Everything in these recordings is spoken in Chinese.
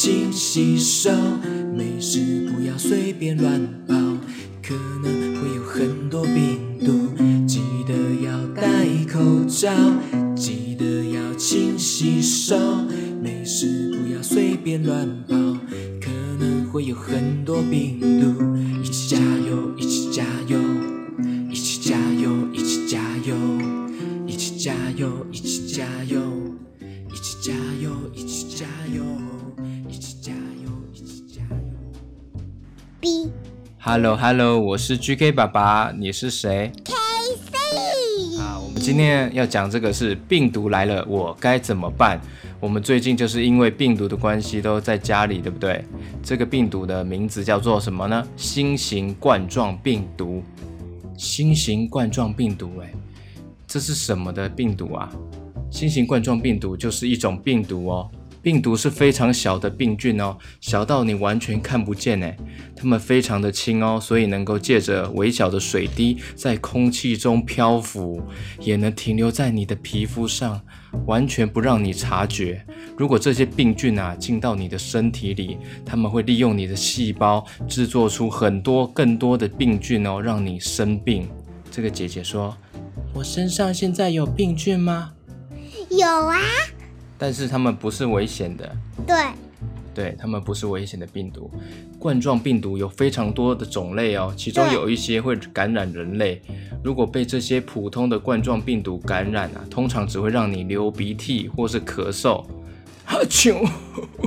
勤洗手。没事，不要随便乱跑，可能 Hello Hello，我是 GK 爸爸，你是谁？KC。啊，我们今天要讲这个是病毒来了，我该怎么办？我们最近就是因为病毒的关系都在家里，对不对？这个病毒的名字叫做什么呢？新型冠状病毒。新型冠状病毒，哎，这是什么的病毒啊？新型冠状病毒就是一种病毒哦。病毒是非常小的病菌哦，小到你完全看不见诶。它们非常的轻哦，所以能够借着微小的水滴在空气中漂浮，也能停留在你的皮肤上，完全不让你察觉。如果这些病菌啊进到你的身体里，它们会利用你的细胞制作出很多更多的病菌哦，让你生病。这个姐姐说：“我身上现在有病菌吗？”有啊。但是它们不是危险的，对，对，它们不是危险的病毒。冠状病毒有非常多的种类哦，其中有一些会感染人类。如果被这些普通的冠状病毒感染啊，通常只会让你流鼻涕或是咳嗽。哈啾！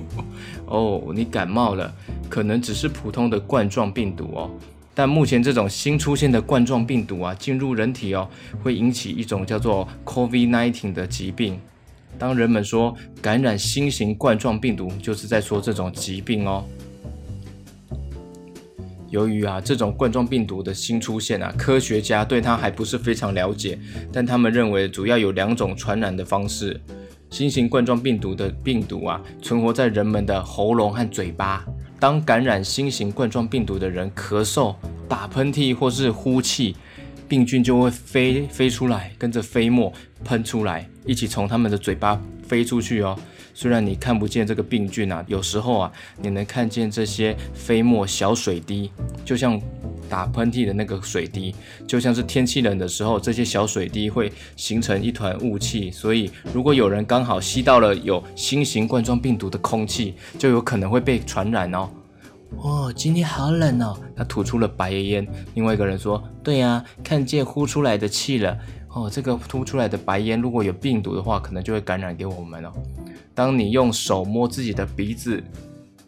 哦，你感冒了，可能只是普通的冠状病毒哦。但目前这种新出现的冠状病毒啊，进入人体哦，会引起一种叫做 COVID-19 的疾病。当人们说感染新型冠状病毒，就是在说这种疾病哦。由于啊这种冠状病毒的新出现啊，科学家对它还不是非常了解，但他们认为主要有两种传染的方式。新型冠状病毒的病毒啊，存活在人们的喉咙和嘴巴。当感染新型冠状病毒的人咳嗽、打喷嚏或是呼气。病菌就会飞飞出来，跟着飞沫喷出来，一起从他们的嘴巴飞出去哦。虽然你看不见这个病菌啊，有时候啊，你能看见这些飞沫小水滴，就像打喷嚏的那个水滴，就像是天气冷的时候，这些小水滴会形成一团雾气。所以，如果有人刚好吸到了有新型冠状病毒的空气，就有可能会被传染哦。哦，今天好冷哦！他吐出了白烟。另外一个人说：“对呀，看见呼出来的气了。哦，这个吐出来的白烟，如果有病毒的话，可能就会感染给我们哦。当你用手摸自己的鼻子，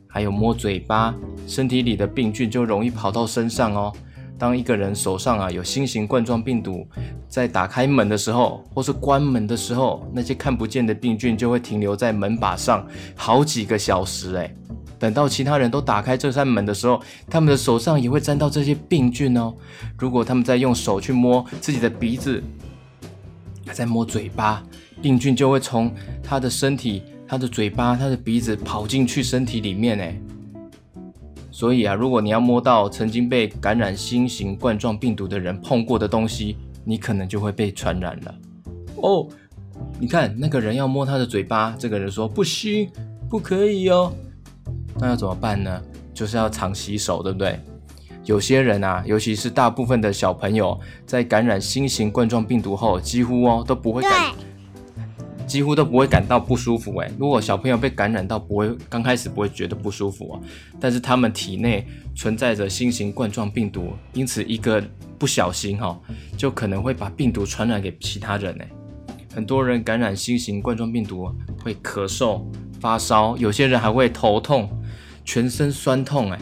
还有摸嘴巴，身体里的病菌就容易跑到身上哦。当一个人手上啊有新型冠状病毒，在打开门的时候，或是关门的时候，那些看不见的病菌就会停留在门把上好几个小时，哎。”等到其他人都打开这扇门的时候，他们的手上也会沾到这些病菌哦。如果他们在用手去摸自己的鼻子，在摸嘴巴，病菌就会从他的身体、他的嘴巴、他的鼻子跑进去身体里面哎。所以啊，如果你要摸到曾经被感染新型冠状病毒的人碰过的东西，你可能就会被传染了。哦，你看那个人要摸他的嘴巴，这个人说不行，不可以哦。那要怎么办呢？就是要常洗手，对不对？有些人啊，尤其是大部分的小朋友，在感染新型冠状病毒后，几乎哦都不会感，几乎都不会感到不舒服。诶，如果小朋友被感染到，不会刚开始不会觉得不舒服哦，但是他们体内存在着新型冠状病毒，因此一个不小心哈，就可能会把病毒传染给其他人。诶，很多人感染新型冠状病毒会咳嗽、发烧，有些人还会头痛。全身酸痛，哎，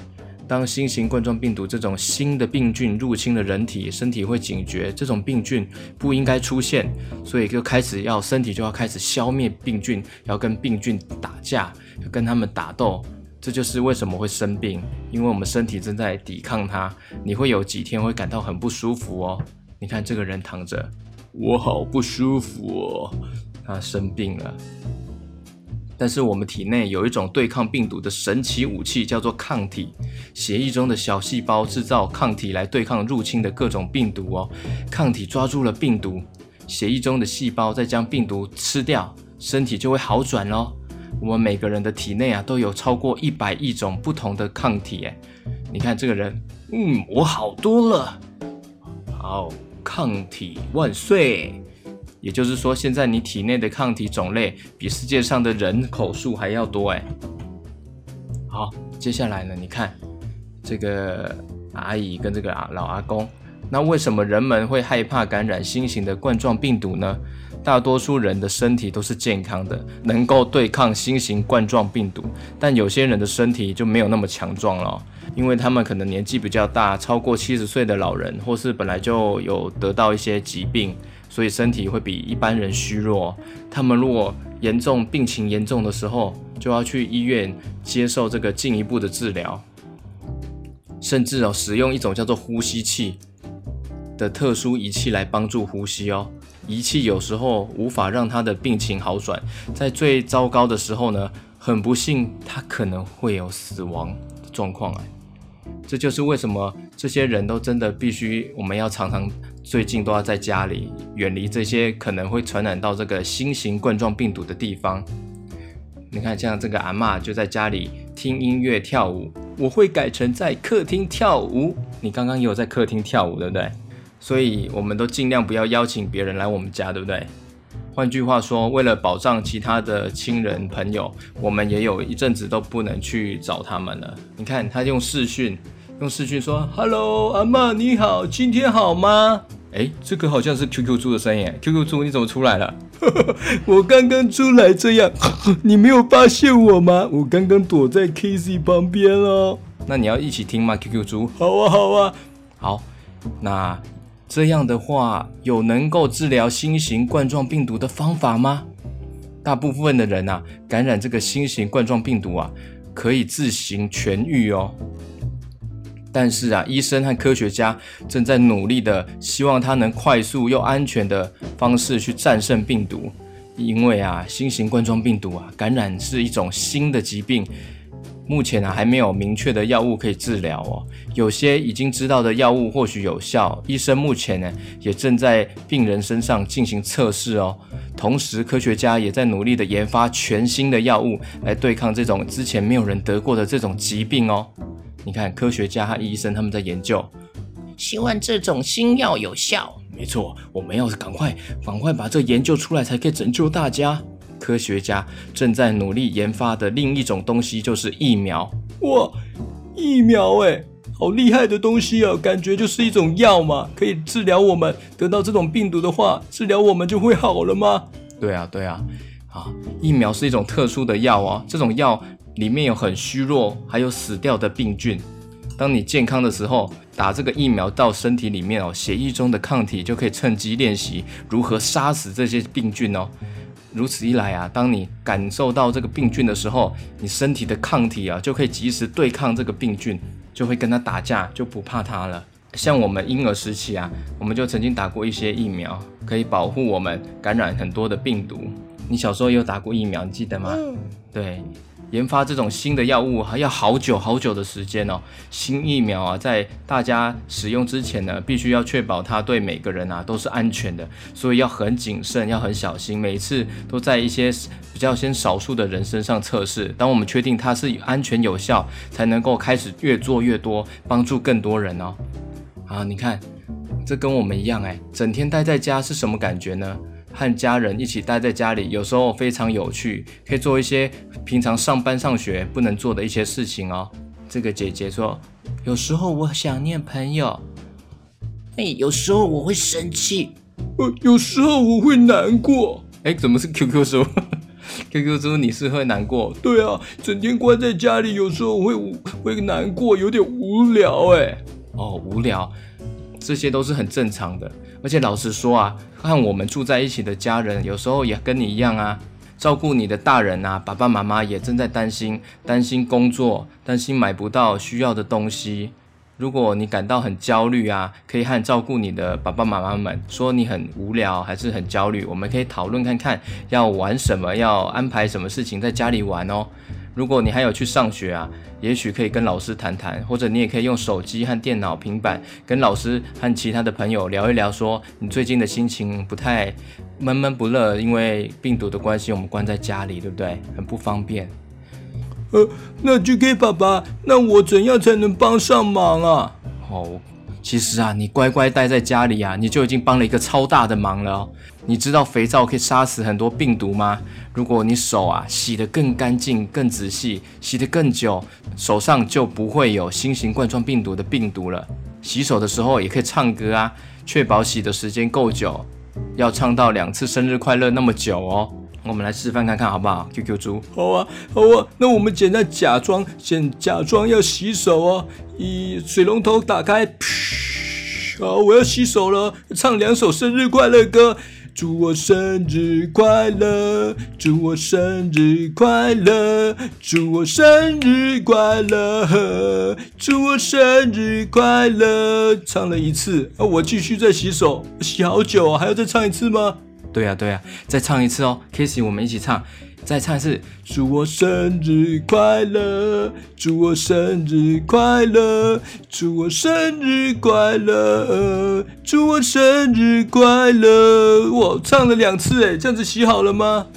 当新型冠状病毒这种新的病菌入侵了人体，身体会警觉这种病菌不应该出现，所以就开始要身体就要开始消灭病菌，要跟病菌打架，要跟他们打斗。这就是为什么会生病，因为我们身体正在抵抗它。你会有几天会感到很不舒服哦。你看这个人躺着，我好不舒服哦，他生病了。但是我们体内有一种对抗病毒的神奇武器，叫做抗体。血液中的小细胞制造抗体来对抗入侵的各种病毒哦。抗体抓住了病毒，血液中的细胞再将病毒吃掉，身体就会好转喽。我们每个人的体内啊，都有超过一百亿种不同的抗体。哎，你看这个人，嗯，我好多了。好，抗体万岁！也就是说，现在你体内的抗体种类比世界上的人口数还要多。哎，好，接下来呢？你看这个阿姨跟这个老阿公，那为什么人们会害怕感染新型的冠状病毒呢？大多数人的身体都是健康的，能够对抗新型冠状病毒，但有些人的身体就没有那么强壮了，因为他们可能年纪比较大，超过七十岁的老人，或是本来就有得到一些疾病，所以身体会比一般人虚弱。他们如果严重病情严重的时候，就要去医院接受这个进一步的治疗，甚至哦使用一种叫做呼吸器的特殊仪器来帮助呼吸哦。仪器有时候无法让他的病情好转，在最糟糕的时候呢，很不幸，他可能会有死亡状况啊。这就是为什么这些人都真的必须，我们要常常最近都要在家里，远离这些可能会传染到这个新型冠状病毒的地方。你看，像这个阿嬷就在家里听音乐跳舞，我会改成在客厅跳舞。你刚刚也有在客厅跳舞，对不对？所以，我们都尽量不要邀请别人来我们家，对不对？换句话说，为了保障其他的亲人朋友，我们也有一阵子都不能去找他们了。你看，他用视讯，用视讯说：“Hello，阿嬷你好，今天好吗？”诶，这个好像是 QQ 猪的声音。QQ 猪，你怎么出来了？我刚刚出来这样，你没有发现我吗？我刚刚躲在 Casey 旁边哦。那你要一起听吗？QQ 猪？好啊，好啊，好，那。这样的话，有能够治疗新型冠状病毒的方法吗？大部分的人啊，感染这个新型冠状病毒啊，可以自行痊愈哦。但是啊，医生和科学家正在努力的，希望他能快速又安全的方式去战胜病毒。因为啊，新型冠状病毒啊，感染是一种新的疾病。目前呢，还没有明确的药物可以治疗哦。有些已经知道的药物或许有效，医生目前呢也正在病人身上进行测试哦。同时，科学家也在努力的研发全新的药物来对抗这种之前没有人得过的这种疾病哦。你看，科学家和医生他们在研究，希望这种新药有效。没错，我们要赶快赶快把这研究出来，才可以拯救大家。科学家正在努力研发的另一种东西就是疫苗。哇，疫苗哎，好厉害的东西啊！感觉就是一种药嘛，可以治疗我们得到这种病毒的话，治疗我们就会好了吗？对啊，对啊，啊，疫苗是一种特殊的药哦。这种药里面有很虚弱还有死掉的病菌。当你健康的时候，打这个疫苗到身体里面哦，血液中的抗体就可以趁机练习如何杀死这些病菌哦。如此一来啊，当你感受到这个病菌的时候，你身体的抗体啊就可以及时对抗这个病菌，就会跟它打架，就不怕它了。像我们婴儿时期啊，我们就曾经打过一些疫苗，可以保护我们感染很多的病毒。你小时候有打过疫苗，你记得吗？嗯。对。研发这种新的药物还要好久好久的时间哦。新疫苗啊，在大家使用之前呢，必须要确保它对每个人啊都是安全的，所以要很谨慎，要很小心，每次都在一些比较先少数的人身上测试。当我们确定它是安全有效，才能够开始越做越多，帮助更多人哦。啊，你看，这跟我们一样哎，整天待在家是什么感觉呢？和家人一起待在家里，有时候非常有趣，可以做一些平常上班上学不能做的一些事情哦。这个姐姐说，有时候我想念朋友，哎，有时候我会生气，呃，有时候我会难过。哎，怎么是 QQ 说？QQ 猪，你是会难过？对啊，整天关在家里，有时候会会难过，有点无聊哎。哦，无聊。这些都是很正常的，而且老实说啊，和我们住在一起的家人，有时候也跟你一样啊。照顾你的大人啊，爸爸妈妈也正在担心，担心工作，担心买不到需要的东西。如果你感到很焦虑啊，可以和照顾你的爸爸妈妈们说你很无聊还是很焦虑，我们可以讨论看看要玩什么，要安排什么事情在家里玩哦。如果你还有去上学啊，也许可以跟老师谈谈，或者你也可以用手机和电脑、平板跟老师和其他的朋友聊一聊，说你最近的心情不太闷闷不乐，因为病毒的关系，我们关在家里，对不对？很不方便。呃，那 GK 爸爸，那我怎样才能帮上忙啊？哦，其实啊，你乖乖待在家里啊，你就已经帮了一个超大的忙了哦。你知道肥皂可以杀死很多病毒吗？如果你手啊洗得更干净、更仔细，洗得更久，手上就不会有新型冠状病毒的病毒了。洗手的时候也可以唱歌啊，确保洗的时间够久，要唱到两次生日快乐那么久哦。我们来示范看看好不好？QQ 猪，好啊，好啊。那我们现在假装，先假装要洗手哦。一水龙头打开，嘘，好，我要洗手了，唱两首生日快乐歌。祝我生日快乐，祝我生日快乐，祝我生日快乐，祝我生日快乐。唱了一次，啊，我继续再洗手，洗好久啊，还要再唱一次吗？对呀对呀，再唱一次哦，Kissy，我们一起唱。再唱一次，祝我生日快乐，祝我生日快乐，祝我生日快乐，祝我生日快乐。我唱了两次，哎，这样子洗好了吗？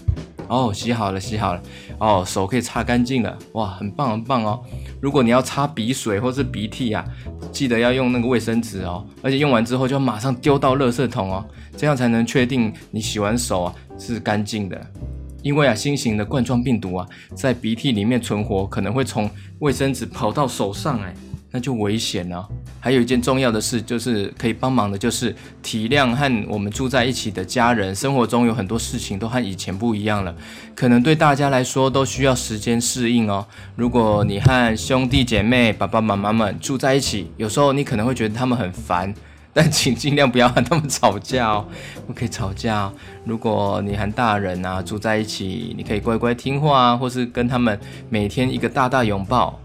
哦，洗好了，洗好了。哦，手可以擦干净了，哇，很棒很棒哦。如果你要擦鼻水或是鼻涕啊，记得要用那个卫生纸哦，而且用完之后就要马上丢到垃圾桶哦，这样才能确定你洗完手啊是干净的。因为啊，新型的冠状病毒啊，在鼻涕里面存活，可能会从卫生纸跑到手上，哎，那就危险了。还有一件重要的事，就是可以帮忙的，就是体谅和我们住在一起的家人。生活中有很多事情都和以前不一样了，可能对大家来说都需要时间适应哦。如果你和兄弟姐妹、爸爸妈妈们住在一起，有时候你可能会觉得他们很烦。但请尽量不要和他们吵架哦，不可以吵架哦。如果你和大人啊住在一起，你可以乖乖听话啊，或是跟他们每天一个大大拥抱，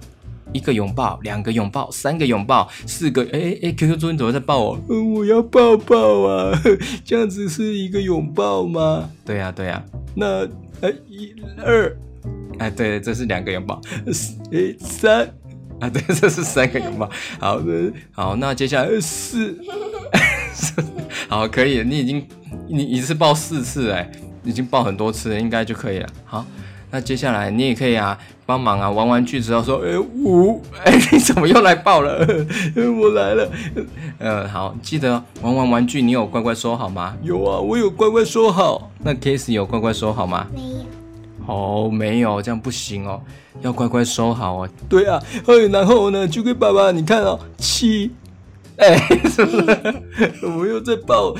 一个拥抱，两个拥抱，三个拥抱，四个。哎哎哎，QQ 猪你怎么在抱我？嗯，我要抱抱啊，这样子是一个拥抱吗？对呀对呀。那呃一二，哎对，这是两个拥抱。哎三。啊，对，这是三个拥抱。好的，好，那接下来四，好，可以，你已经你一次抱四次，哎，已经抱很多次了，应该就可以了。好，那接下来你也可以啊，帮忙啊，玩玩具之后说，哎五，哎你怎么又来抱了？我来了。嗯，好，记得玩玩玩具，你有乖乖收好吗？有啊，我有乖乖收好。那 Case 有乖乖收好吗？没有。哦，没有，这样不行哦，要乖乖收好哦。对啊，然后呢，就给爸爸，你看哦，七，哎，是不是？我又在抱，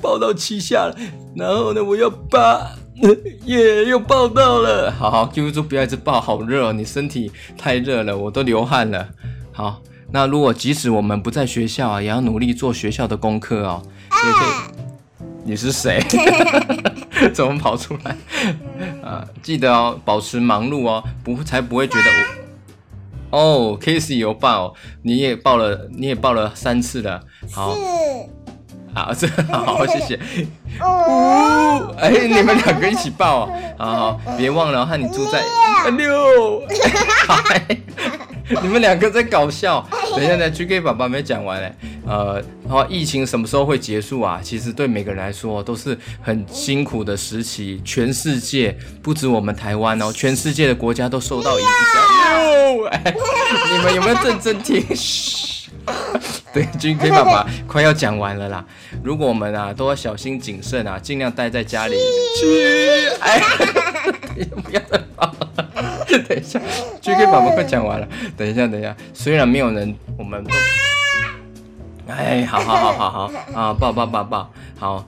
抱到七下了。然后呢，我要八，耶，又抱到了。好好，QQ 猪不要一直抱，好热哦，你身体太热了，我都流汗了。好，那如果即使我们不在学校啊，也要努力做学校的功课哦。也可以。你是谁？怎么跑出来？啊，记得哦，保持忙碌哦，不才不会觉得我。哦，Kissy 有抱，你也抱了，你也抱了三次了。好，好，这好，谢谢。哦，哎，你们两个一起抱，好好，别忘了和你住在六。你们两个在搞笑。等一下，呢 GK 爸爸没讲完嘞。呃，然后疫情什么时候会结束啊？其实对每个人来说都是很辛苦的时期。全世界不止我们台湾哦，全世界的国家都受到影响。哎，你们有没有认真听？嘘，对，GK 爸爸快要讲完了啦。如果我们啊都要小心谨慎啊，尽量待在家里。去，哎，不要再跑。等一下，GK 宝宝快讲完了。等一下，等一下，虽然没有人，我们，哎，好好好好好 啊，抱抱抱抱，好。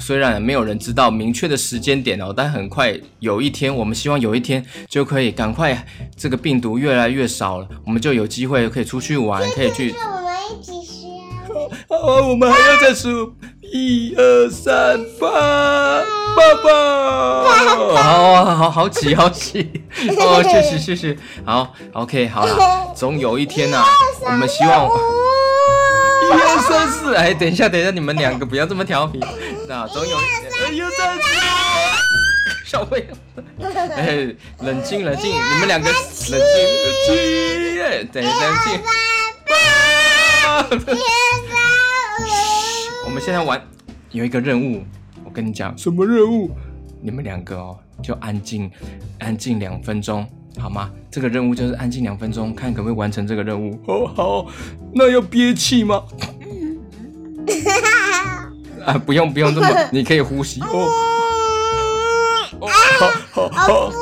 虽然没有人知道明确的时间点哦，但很快有一天，我们希望有一天就可以赶快这个病毒越来越少了，我们就有机会可以出去玩，可以去。我们一起学。好，我们还要再数一二三八。爸爸。好好好奇好奇 哦，谢谢谢谢。好，OK，好了，总有一天呐、啊，我们希望一二三四，哎，等一下等一下，你们两个不要这么调皮。那总有一二三四，小朋友，哎，冷静冷静，你们两个冷静冷静，哎，等冷静。我们现在玩有一个任务，我跟你讲，什么任务？你们两个哦，就安静，安静两分钟，好吗？这个任务就是安静两分钟，看可不可以完成这个任务。哦，好，那要憋气吗？啊，不用不用这么，你可以呼吸哦。哦，好好好。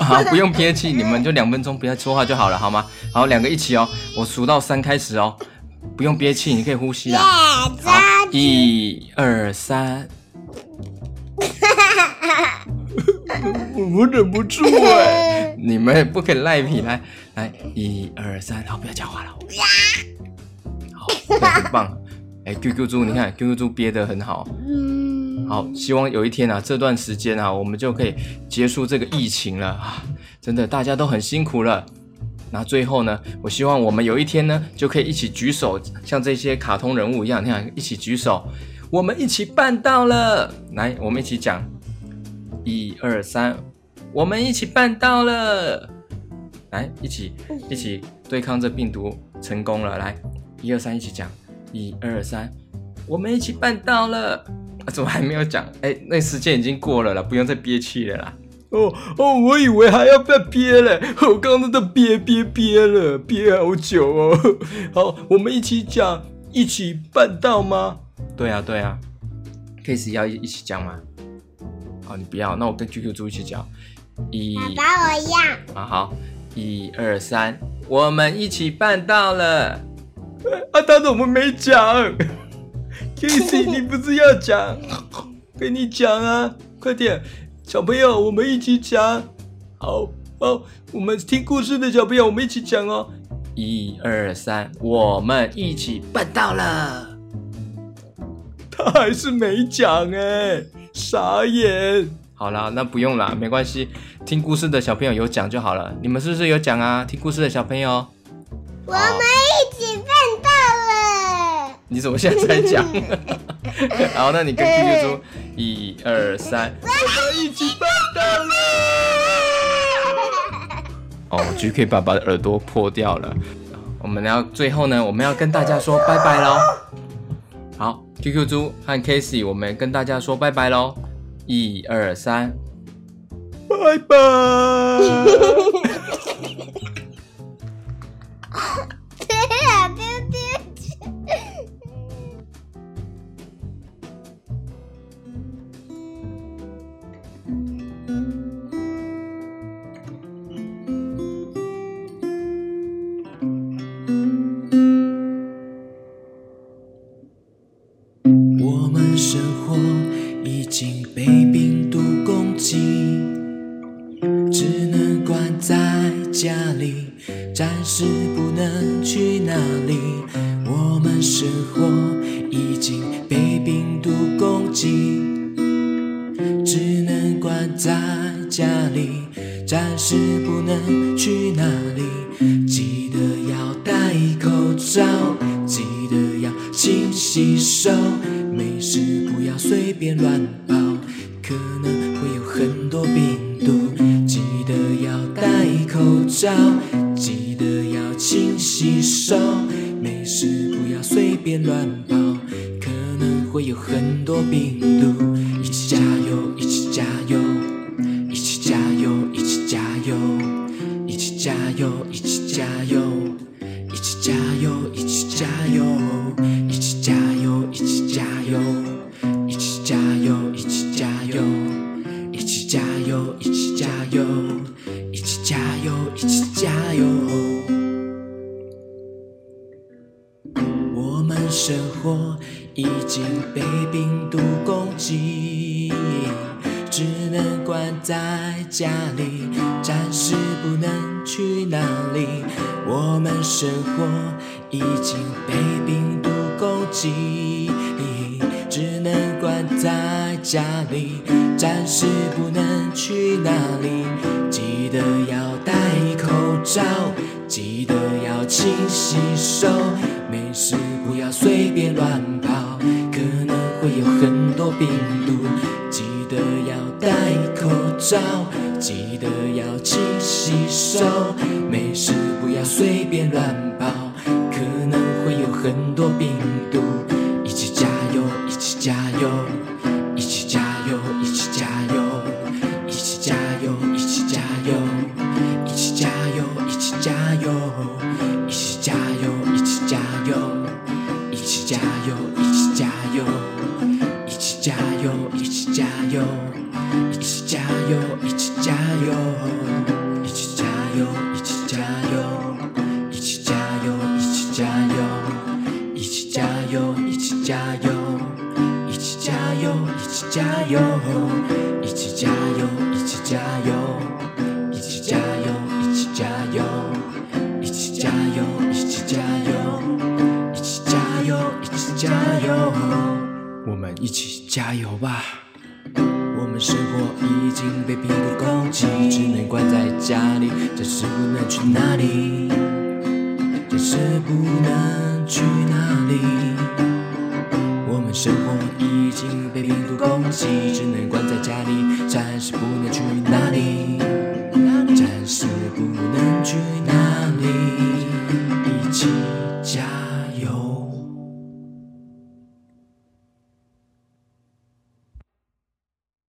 好，不用憋气，你们就两分钟不要说话就好了，好吗？好，两个一起哦，我数到三开始哦，不用憋气，你可以呼吸啦。好，一二三。我忍不住哎！你们不可以赖皮，来来，一二三，好，不要讲话了。好，对，很棒。哎，QQ 猪，你看 QQ 猪憋得很好。嗯好，希望有一天啊，这段时间啊，我们就可以结束这个疫情了啊！真的，大家都很辛苦了。那最后呢，我希望我们有一天呢，就可以一起举手，像这些卡通人物一样，你看，一起举手，我们一起办到了。来，我们一起讲，一二三，我们一起办到了。来，一起一起对抗这病毒，成功了。来，一二三，一起讲，一二三，我们一起办到了。啊，怎么还没有讲？哎，那时间已经过了啦，不用再憋气了啦。哦哦，我以为还要再憋嘞，我刚刚都憋憋憋了，憋好久哦。好，我们一起讲，一起办到吗？对啊，对啊，Case 要一起讲吗？好，你不要，那我跟 QQ 猪一起讲。一，爸爸我要。啊好，一二三，我们一起办到了。啊，他怎么没讲？Casey，你不是要讲？跟你讲啊，快点，小朋友，我们一起讲。好，好，我们听故事的小朋友，我们一起讲哦。一二三，我们一起办到了。他还是没讲哎，傻眼。好啦，那不用啦，没关系。听故事的小朋友有讲就好了。你们是不是有讲啊？听故事的小朋友，我们一起办到了。你怎么现在才讲？好，那你跟 QQ 说，一二三，我们一起办到了。哦，GK 爸爸的耳朵破掉了。我们要最后呢，我们要跟大家说拜拜喽。好，QQ 猪和 Casey，我们跟大家说拜拜喽。一二三，拜拜。照记得要勤洗手没事不要随便乱跑可能会有很多病。被病毒攻击只能关在家里暂时不能去哪里。我们生活已经被病毒攻击只能关在家里暂时不能去哪里。记得要戴口罩记得要勤洗手没事不要随便乱跑。病毒。记得要戴口罩，记得要勤洗手，没事不要随便乱跑，可能会有很多病毒。一起加油，一起加油，们一起加油吧！我们生活已经被病毒攻击，只能关在家里，暂时不能去哪里，暂时不能去哪里。我们生活已经被病毒攻击，只能